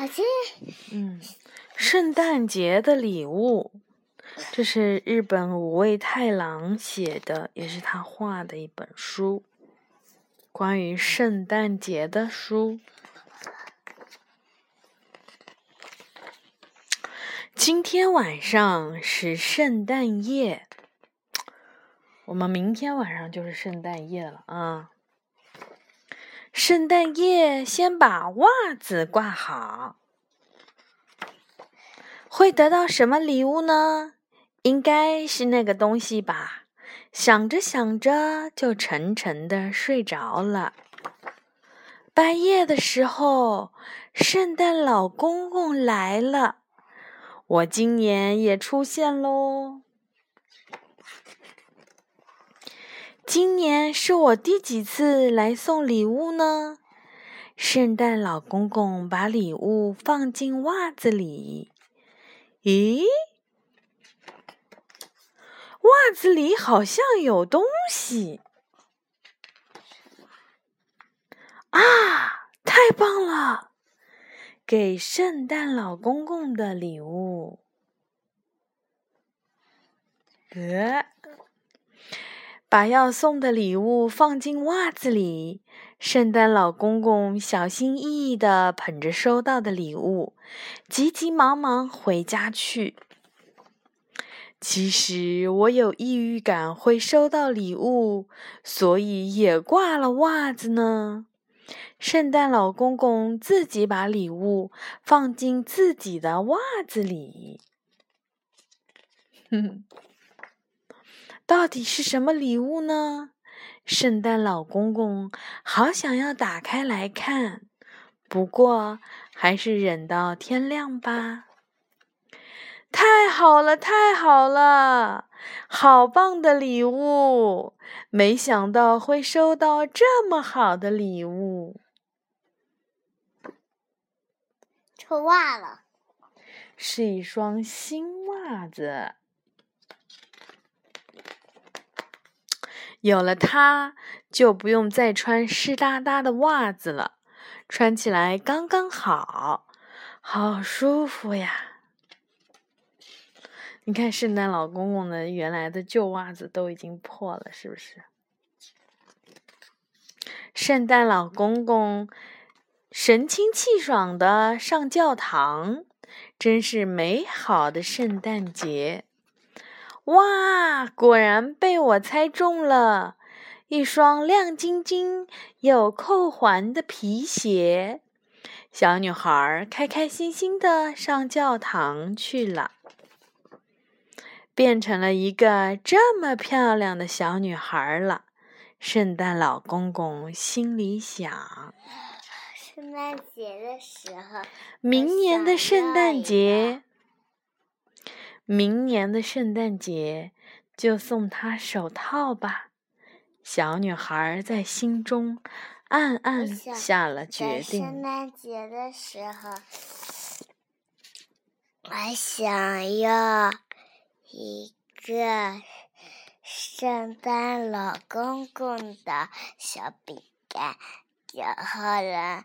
小心。嗯，圣诞节的礼物，这是日本五味太郎写的，也是他画的一本书，关于圣诞节的书。今天晚上是圣诞夜，我们明天晚上就是圣诞夜了啊！圣诞夜先把袜子挂好，会得到什么礼物呢？应该是那个东西吧。想着想着，就沉沉的睡着了。半夜的时候，圣诞老公公来了。我今年也出现喽！今年是我第几次来送礼物呢？圣诞老公公把礼物放进袜子里。咦，袜子里好像有东西！啊，太棒了！给圣诞老公公的礼物，呃，把要送的礼物放进袜子里。圣诞老公公小心翼翼的捧着收到的礼物，急急忙忙回家去。其实我有抑郁感会收到礼物，所以也挂了袜子呢。圣诞老公公自己把礼物放进自己的袜子里，哼，到底是什么礼物呢？圣诞老公公好想要打开来看，不过还是忍到天亮吧。太好了，太好了，好棒的礼物！没想到会收到这么好的礼物。臭袜子，是一双新袜子。有了它，就不用再穿湿哒哒的袜子了，穿起来刚刚好，好舒服呀！你看，圣诞老公公的原来的旧袜子都已经破了，是不是？圣诞老公公。神清气爽的上教堂，真是美好的圣诞节！哇，果然被我猜中了，一双亮晶晶有扣环的皮鞋。小女孩开开心心的上教堂去了，变成了一个这么漂亮的小女孩了。圣诞老公公心里想。圣诞节的时候，明年的圣诞节，明年的圣诞节就送他手套吧。小女孩在心中暗暗下了决定。圣诞节的时候，我想要一个圣诞老公公的小饼干，然后呢？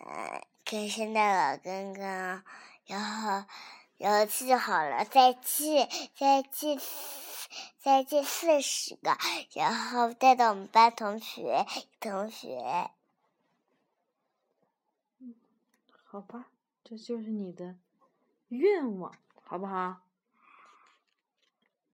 嗯，跟圣诞老公公，然后，然后记好了，再记，再记，再记四十个，然后带到我们班同学同学。嗯，好吧，这就是你的愿望，好不好？